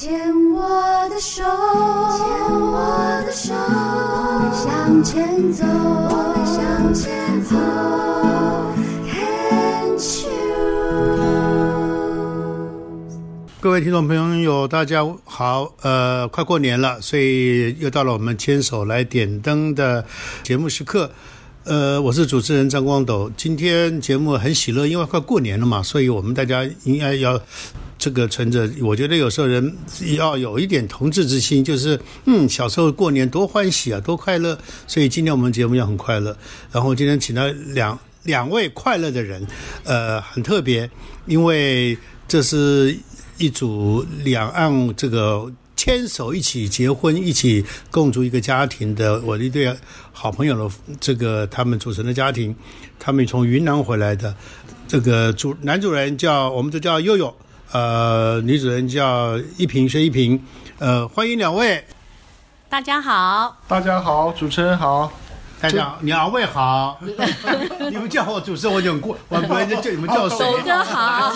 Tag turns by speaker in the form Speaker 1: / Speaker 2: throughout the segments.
Speaker 1: 牵我的手，牵我的手，我们向前走，我们向前走。Can't you？
Speaker 2: 各位听众朋友，大家好。呃，快过年了，所以又到了我们牵手来点灯的节目时刻。呃，我是主持人张光斗。今天节目很喜乐，因为快过年了嘛，所以我们大家应该要这个存着。我觉得有时候人要有一点同志之心，就是嗯，小时候过年多欢喜啊，多快乐。所以今天我们节目要很快乐。然后今天请到两两位快乐的人，呃，很特别，因为这是一组两岸这个牵手一起结婚、一起共筑一个家庭的我的一对好朋友的这个他们组成的家庭，他们从云南回来的。这个主男主人叫我们就叫悠悠，呃，女主人叫一平薛一平，呃，欢迎两位，
Speaker 3: 大家好，
Speaker 4: 大家好，主持人好。
Speaker 2: 大家好，两位好，你们叫我主持人我就很过，我不就叫你们叫谁？
Speaker 3: 狗哥好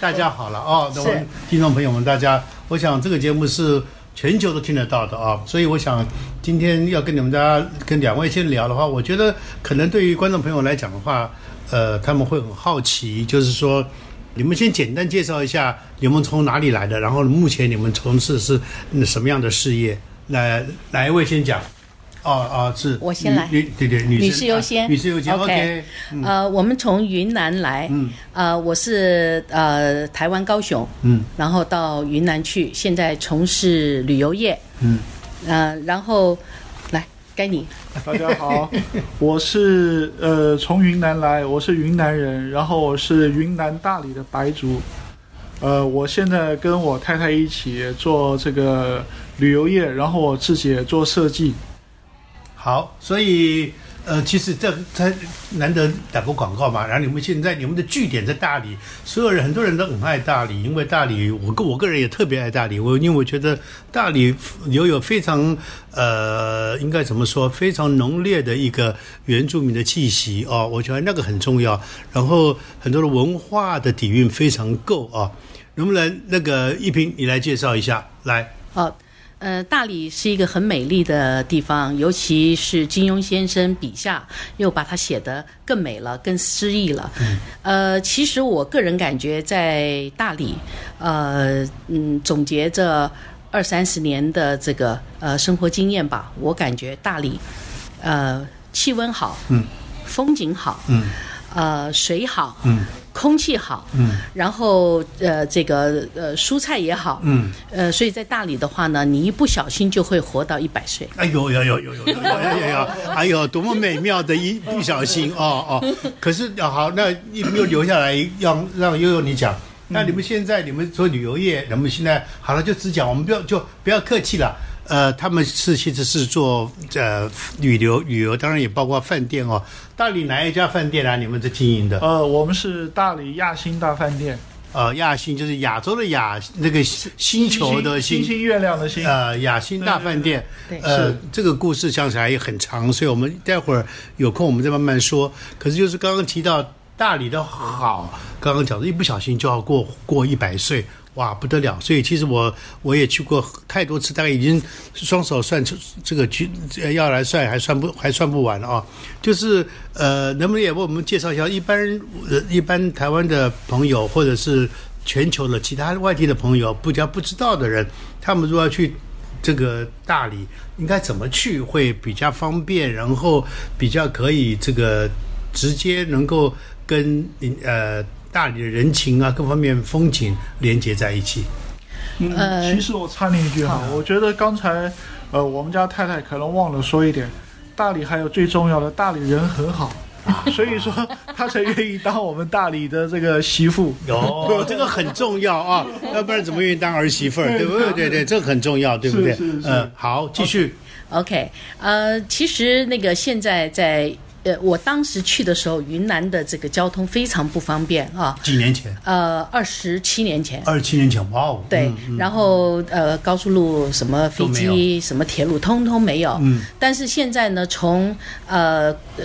Speaker 2: 大家好了哦，那我们听众朋友们，大家，我想这个节目是全球都听得到的啊，所以我想今天要跟你们大家跟两位先聊的话，我觉得可能对于观众朋友来讲的话，呃，他们会很好奇，就是说。你们先简单介绍一下你们从哪里来的，然后目前你们从事是什么样的事业？来，哪一位先讲？哦哦，是。
Speaker 3: 我先来。
Speaker 2: 对对，女
Speaker 3: 士优先。
Speaker 2: 啊女士优先 OK，OK，
Speaker 3: 呃，我们从云南来，
Speaker 2: 嗯。
Speaker 3: 呃，我是呃台湾高雄，
Speaker 2: 嗯。
Speaker 3: 然后到云南去，现在从事旅游业，
Speaker 2: 嗯，
Speaker 3: 呃，然后来该你，
Speaker 4: 大家好，我是呃从云南来，我是云南人，然后我是云南大理的白族。呃，我现在跟我太太一起做这个旅游业，然后我自己也做设计。
Speaker 2: 好，所以呃，其实这才难得打个广告嘛。然后你们现在你们的据点在大理，所有人很多人都很爱大理，因为大理我个我个人也特别爱大理。我因为我觉得大理有有非常呃，应该怎么说，非常浓烈的一个原住民的气息哦，我觉得那个很重要。然后很多的文化的底蕴非常够啊。能不能那个一平你来介绍一下？来，
Speaker 3: 好。呃，大理是一个很美丽的地方，尤其是金庸先生笔下又把它写得更美了、更诗意了。呃，其实我个人感觉，在大理，呃，嗯，总结这二三十年的这个呃生活经验吧，我感觉大理，呃，气温好，
Speaker 2: 嗯，
Speaker 3: 风景好，
Speaker 2: 嗯
Speaker 3: 呃，水好，
Speaker 2: 嗯
Speaker 3: 空气好，
Speaker 2: 嗯
Speaker 3: 然后呃，这个呃蔬菜也好，
Speaker 2: 嗯。
Speaker 3: 呃，所以在大理的话呢，你一不小心就会活到一百岁。
Speaker 2: 哎呦呦呦呦呦呦呦呦呦！哎呦，多么美妙的一不小心哦哦！可是啊好，那你们又留下来，让让悠悠你讲。那你们现在你们做旅游业，那么现在好了，就只讲，我们不要就不要客气了。呃，他们是其实是做呃旅游旅游，当然也包括饭店哦。大理哪一家饭店啊？你们在经营的？
Speaker 4: 呃，我们是大理亚星大饭店，
Speaker 2: 呃，亚星就是亚洲的亚，那个星球的
Speaker 4: 星星星月亮的星。
Speaker 2: 呃，亚星大饭店，
Speaker 3: 对
Speaker 2: 呃，这个故事讲起来也很长，所以我们待会儿有空我们再慢慢说。可是就是刚刚提到大理的好，刚刚讲的一不小心就要过过一百岁，哇，不得了！所以其实我我也去过太多次，大概已经双手算出这个去要来算还算不还算不完了啊。就是呃，能不能也为我们介绍一下一般呃一般台湾的朋友或者是全球的其他外地的朋友不加不知道的人，他们如果要去这个大理，应该怎么去会比较方便，然后比较可以这个直接能够跟呃大理的人情啊各方面风景连接在一起。
Speaker 4: 嗯，
Speaker 3: 呃
Speaker 4: 其实我插你一句哈，我觉得刚才呃我们家太太可能忘了说一点，大理还有最重要的，大理人很好，所以说她才愿意当我们大理的这个媳妇。
Speaker 2: 有这个很重要啊，要不然怎么愿意当儿媳妇儿？对不对？对对，这个很重要，对不对嗯，好，继续。
Speaker 3: OK，呃，其实那个现在在呃，我当时去的时候，云南的这个交通非常不方便啊。
Speaker 2: 几年前，
Speaker 3: 呃，二十七年前，
Speaker 2: 二十七年前，哇哦，
Speaker 3: 对，然后呃，高速路、什么飞机、什么铁路，通通没有。
Speaker 2: 嗯，
Speaker 3: 但是现在呢，从呃呃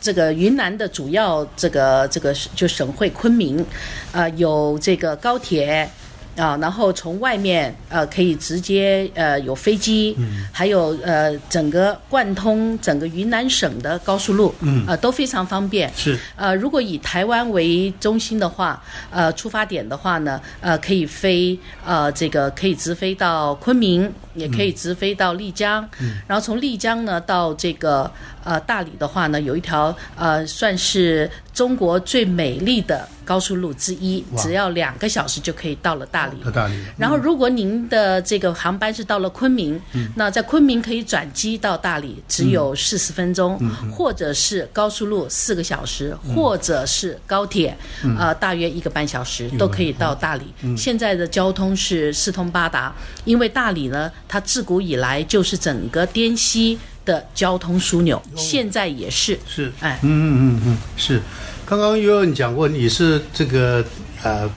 Speaker 3: 这个云南的主要这个这个就省会昆明，呃，有这个高铁。啊，然后从外面呃可以直接呃有飞机，还有呃整个贯通整个云南省的高速路，
Speaker 2: 嗯
Speaker 3: 呃都非常方便。
Speaker 2: 是。
Speaker 3: 呃，如果以台湾为中心的话，呃，出发点的话呢，呃，可以飞呃这个可以直飞到昆明，也可以直飞到丽江，嗯。然后从丽江呢到这个呃大理的话呢，有一条呃算是中国最美丽的高速路之一，只要两个小时就可以到了大理。
Speaker 2: 到大理，
Speaker 3: 然后，如果您的这个航班是到了昆明，那在昆明可以转机到大理，只有四十分钟，或者是高速路四个小时，或者是高铁，呃，大约一个半小时都可以到大理。现在的交通是四通八达，因为大理呢，它自古以来就是整个滇西的交通枢纽，现在也是。
Speaker 2: 是
Speaker 3: 哎，
Speaker 2: 嗯嗯嗯嗯，是。刚刚有人讲过，你是这个呃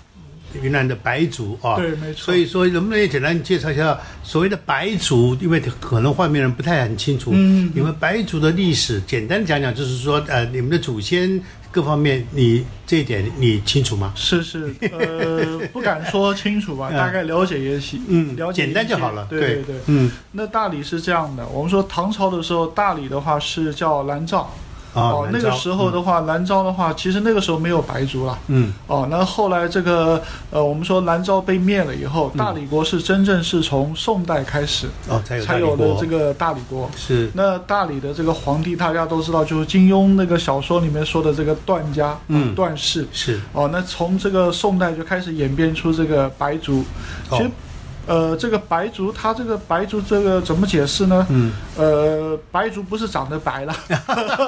Speaker 2: 云南的白族啊，
Speaker 4: 对没错
Speaker 2: 所以说，能不能也简单介绍一下所谓的白族？因为可能外面人不太很清楚，嗯，你们白族的历史，简单讲讲，就是说，呃，你们的祖先各方面，你这一点你清楚吗？
Speaker 4: 是是，呃，不敢说清楚吧，
Speaker 2: 嗯
Speaker 4: 大概了解也行，
Speaker 2: 嗯
Speaker 4: 了解
Speaker 2: 简单就好了
Speaker 4: 对
Speaker 2: 对
Speaker 4: 对对。
Speaker 2: 嗯
Speaker 4: 那大理是这样的，我们说唐朝的时候，大理的话是叫兰兆。
Speaker 2: 啊，
Speaker 4: 哦，那个时候的话，兰州的话，其实那个时候没有白族了。
Speaker 2: 嗯
Speaker 4: 哦，那后来这个呃，我们说兰州被灭了以后，大理国是真正是从宋代开始
Speaker 2: 哦才有大
Speaker 4: 才有了这个大理国。
Speaker 2: 是
Speaker 4: 那大理的这个皇帝，大家都知道，就是金庸那个小说里面说的这个段家，
Speaker 2: 嗯
Speaker 4: 段氏。
Speaker 2: 是
Speaker 4: 哦，那从这个宋代就开始演变出这个白族。其实
Speaker 2: 哦，
Speaker 4: 呃，这个白族，他这个白族这个怎么解释呢？
Speaker 2: 嗯
Speaker 4: 呃，白族不是长得白了，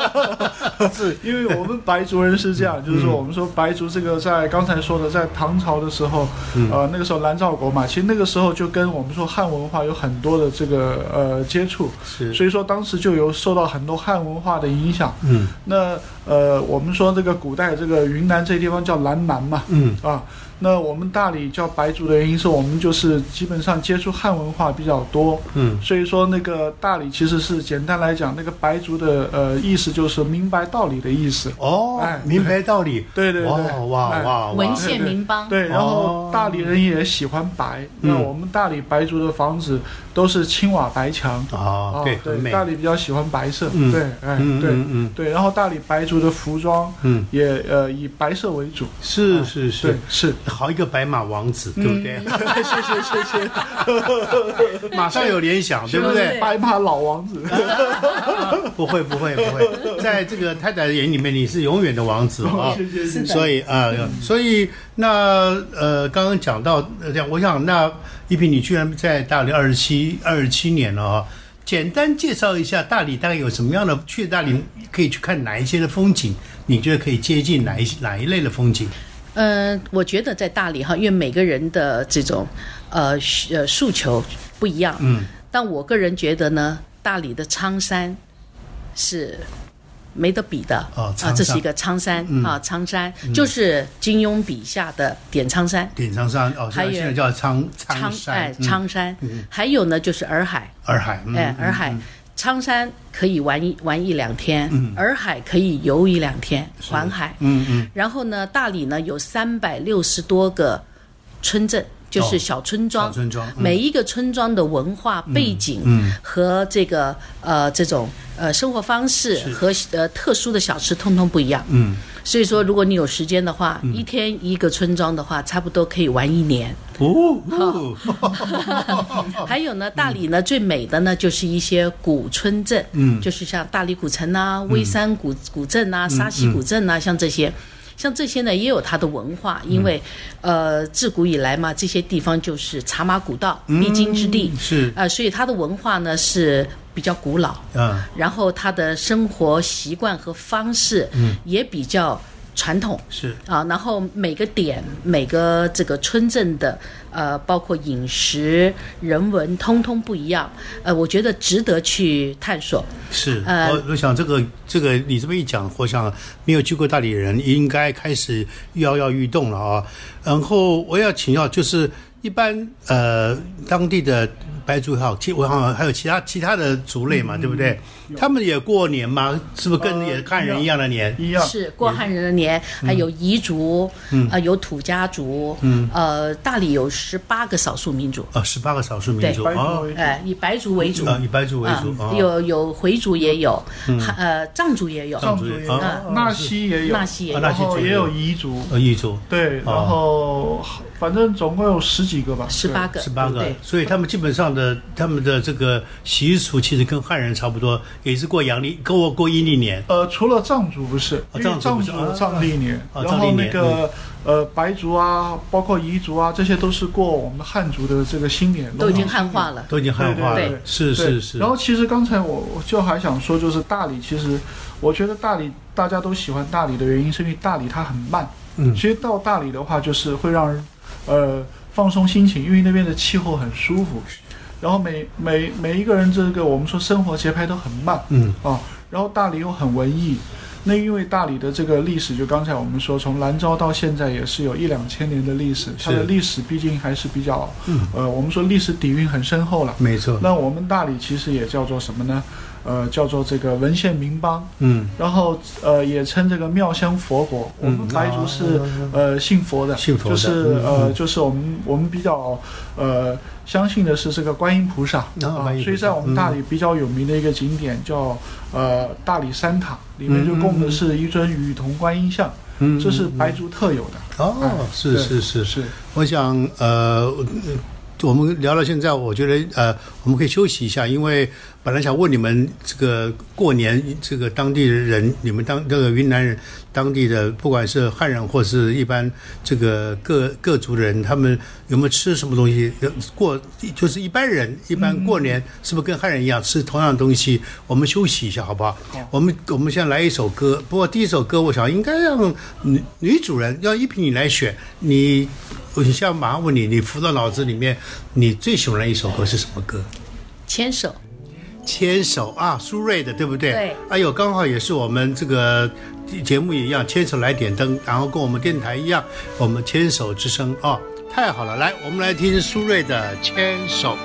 Speaker 4: 是因为我们白族人是这样，就是说我们说白族这个在刚才说的，在唐朝的时候，
Speaker 2: 嗯
Speaker 4: 呃，那个时候南诏国嘛，其实那个时候就跟我们说汉文化有很多的这个呃接触，
Speaker 2: 是
Speaker 4: 所以说当时就有受到很多汉文化的影响。
Speaker 2: 嗯
Speaker 4: 那呃，我们说这个古代这个云南这地方叫南蛮嘛，
Speaker 2: 嗯。
Speaker 4: 啊，那我们大理叫白族的原因是我们就是基本上接触汉文化比较多，
Speaker 2: 嗯。
Speaker 4: 所以说那个大理其实是简单来讲，那个白族的呃意思就是明白道理的意思。
Speaker 2: 哦
Speaker 4: 哎，
Speaker 2: 明白道理，
Speaker 4: 对对对，
Speaker 2: 哇哇
Speaker 3: 文，献民邦。
Speaker 4: 对，然后
Speaker 2: 哦。
Speaker 4: 大理人也喜欢白，
Speaker 2: 嗯。
Speaker 4: 那我们大理白族的房子都是青瓦白墙，
Speaker 2: 啊，对，
Speaker 4: 大理比较喜欢白色，
Speaker 2: 嗯。
Speaker 4: 对，哎，
Speaker 2: 嗯
Speaker 4: 对对，然后大理白族的服装
Speaker 2: 嗯，
Speaker 4: 也呃以白色为主，
Speaker 2: 是是是，，
Speaker 4: 是，
Speaker 2: 好一个白马王子，对不对？
Speaker 4: 谢谢谢谢，
Speaker 2: 马上有联想，对不对？
Speaker 4: 白马老王子，
Speaker 2: 不会不会不会，在这个太太的眼里面，你是永远的王子啊。
Speaker 4: 谢谢谢谢。
Speaker 2: 所以啊、所以那呃，刚刚讲到呃这样，我想那一平，你居然在大理二十七二十七年了啊、简单介绍一下大理大概有什么样的？去大理可以去看哪一些的风景？你觉得可以接近哪一哪一类的风景？
Speaker 3: 呃，我觉得在大理哈，因为每个人的这种呃呃诉求不一样，
Speaker 2: 嗯，
Speaker 3: 但我个人觉得呢，大理的苍山是没得比的
Speaker 2: 哦
Speaker 3: 啊，这是一个苍山、
Speaker 2: 嗯。
Speaker 3: 啊，苍山、就是金庸笔下的点苍山。
Speaker 2: 点苍山哦，
Speaker 3: 还有
Speaker 2: 现在叫苍
Speaker 3: 苍
Speaker 2: 山，
Speaker 3: 哎，
Speaker 2: 嗯。
Speaker 3: 苍山，还有呢就是洱海，
Speaker 2: 洱海，嗯
Speaker 3: 哎，洱海，苍山可以玩一玩一两天，
Speaker 2: 嗯。
Speaker 3: 洱海可以游一两天，环海。
Speaker 2: 嗯嗯。
Speaker 3: 然后呢，大理呢有三百六十多个村镇，就是
Speaker 2: 哦
Speaker 3: 小村庄，
Speaker 2: 小村庄嗯。
Speaker 3: 每一个村庄的文化背景
Speaker 2: 嗯
Speaker 3: 和这个呃这种呃生活方式和呃特殊的小吃通通不一样。
Speaker 2: 嗯，
Speaker 3: 所以说，如果你有时间的话，一天一个村庄的话，差不多可以玩一年。
Speaker 2: 哦 哦，
Speaker 3: 还有呢，大理呢最美的呢就是一些古村镇，
Speaker 2: 嗯。
Speaker 3: 就是像大理古城啊、微山古古镇啊、沙溪古镇啊，像这些。像这些呢，也有它的文化，因为，呃，自古以来嘛，这些地方就是茶马古道必经之地，
Speaker 2: 是。
Speaker 3: 呃，所以它的文化呢是比较古老，
Speaker 2: 嗯，
Speaker 3: 然后它的生活习惯和方式也比较传统，
Speaker 2: 是
Speaker 3: 啊，然后每个点、每个这个村镇的呃，包括饮食、人文，通通不一样。呃，我觉得值得去探索。
Speaker 2: 是，
Speaker 3: 呃
Speaker 2: 我我想这个这个你这么一讲，我想没有去过大理的人应该开始跃跃欲动了啊。然后我要请教，就是一般呃当地的白族也好，其我好像还有其他其他的族类嘛，对不对？他们也过年嘛？是不是跟
Speaker 4: 呃
Speaker 2: 也汉人一样的年？
Speaker 4: 一样。
Speaker 3: 是过汉人的年，还有彝族，呃，有土家族，呃，大理有十八个少数民族，
Speaker 2: 呃，十八个少数民族
Speaker 4: 白族
Speaker 2: 哦，
Speaker 4: 为主。
Speaker 3: 哎，以白族为主，
Speaker 2: 啊，以白族为主
Speaker 3: 有有回族也有，还呃藏族也有，
Speaker 4: 藏族也有。
Speaker 2: 啊，
Speaker 4: 纳西也有，
Speaker 3: 纳西也有。
Speaker 2: 也有。
Speaker 4: 彝族，
Speaker 2: 呃，彝族。
Speaker 4: 对，然后反正总共有十几个吧，
Speaker 3: 十八个，
Speaker 2: 十八个。
Speaker 3: 对，，
Speaker 2: 所以他们基本上的他们的这个习俗其实跟汉人差不多，也是过阳历，跟我过阴历年。
Speaker 4: 呃，除了藏族不是，因为
Speaker 2: 藏族
Speaker 4: 藏历年，
Speaker 2: 啊
Speaker 4: 然后那
Speaker 2: 藏历年
Speaker 4: 个呃白族啊，包括彝族啊，这些都是过我们汉族的这个新年，
Speaker 3: 都已经汉化了。
Speaker 2: 都已经汉化了。
Speaker 3: 对。对，
Speaker 2: 是
Speaker 4: 对。
Speaker 2: 是是。
Speaker 4: 然后其实刚才我我就还想说，就是大理，其实我觉得大理大家都喜欢大理的原因，是因为大理它很慢。
Speaker 2: 嗯。
Speaker 4: 其实到大理的话，就是会让人呃放松心情，因为那边的气候很舒服。然后每每每一个人这个我们说生活节拍都很慢
Speaker 2: 嗯
Speaker 4: 啊，然后大理又很文艺。那因为大理的这个历史，就刚才我们说，从兰州到现在也是有一两千年的历史，它的历史毕竟还是比较，
Speaker 2: 嗯，
Speaker 4: 呃，我们说历史底蕴很深厚了。
Speaker 2: 没错。
Speaker 4: 那我们大理其实也叫做什么呢？呃，叫做这个文献名邦，
Speaker 2: 嗯，
Speaker 4: 然后呃也称这个妙香佛国。我们
Speaker 2: 嗯
Speaker 4: 白族是、呃信佛的，
Speaker 2: 信佛的
Speaker 4: 就是
Speaker 2: 嗯
Speaker 4: 呃
Speaker 2: 嗯
Speaker 4: 就是我们我们比较呃相信的是这个观音菩萨所以在我们大理比较有名的一个景点叫呃大理三塔，里面就供的是一尊雨桐观音像，
Speaker 2: 嗯
Speaker 4: 这是白族特有的。
Speaker 2: 哦，
Speaker 4: 哎
Speaker 2: 是是是。
Speaker 4: 是，
Speaker 2: 我想呃，我们聊到现在，我觉得呃，我们可以休息一下，因为本来想问你们这个过年这个当地的人，你们当这个云南人当地的，不管是汉人或是一般这个各各族的人，他们有没有吃什么东西？过就是一般人一般过年是不是跟汉人一样吃同样的东西？我们休息一下好不好？
Speaker 4: 好
Speaker 2: 我们我们先来一首歌，不过第一首歌我想应该让女女主人要依萍你来选，你我现在马上问你，你浮到脑子里面，你最喜欢的一首歌是什么歌？
Speaker 3: 牵手，
Speaker 2: 牵手啊，苏芮的，对不对？
Speaker 3: 对。
Speaker 2: 哎呦，刚好也是我们这个节目也一样，牵手来点灯，然后跟我们电台一样，我们牵手之声哦，太好了！来，我们来听苏芮的《牵手》。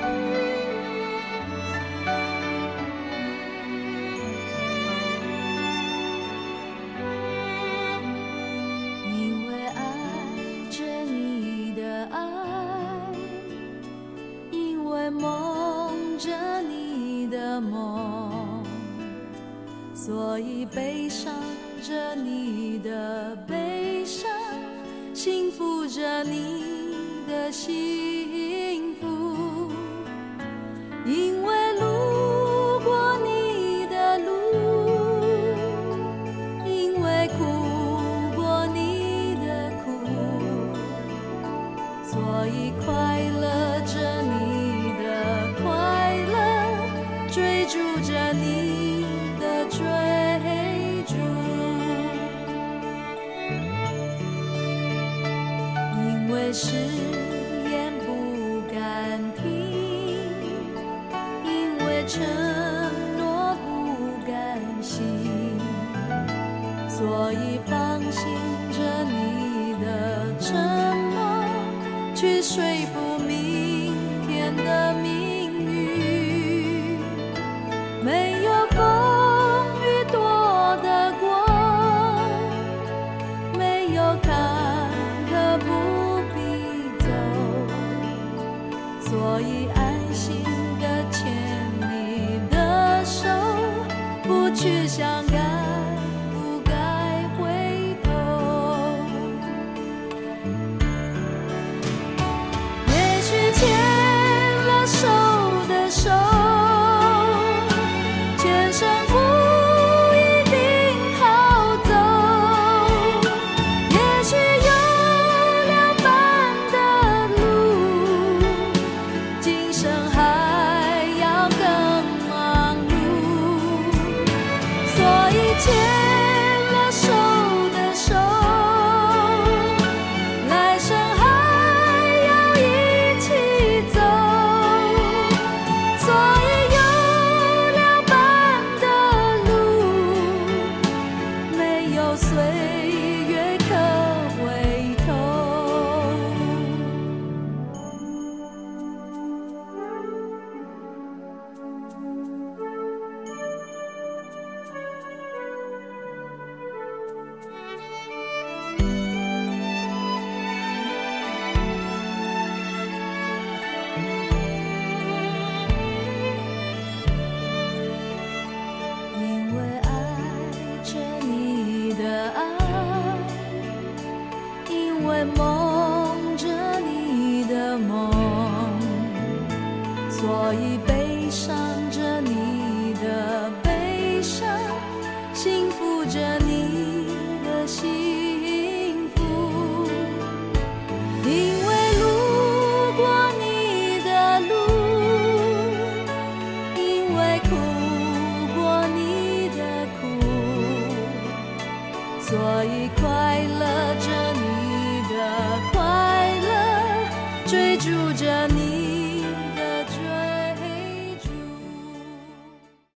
Speaker 1: 着你的所以放心着你的沉默，去说服明天的命运。没有风雨躲得过，没有坎坷不必走，所以安心的牵你的手，不去想结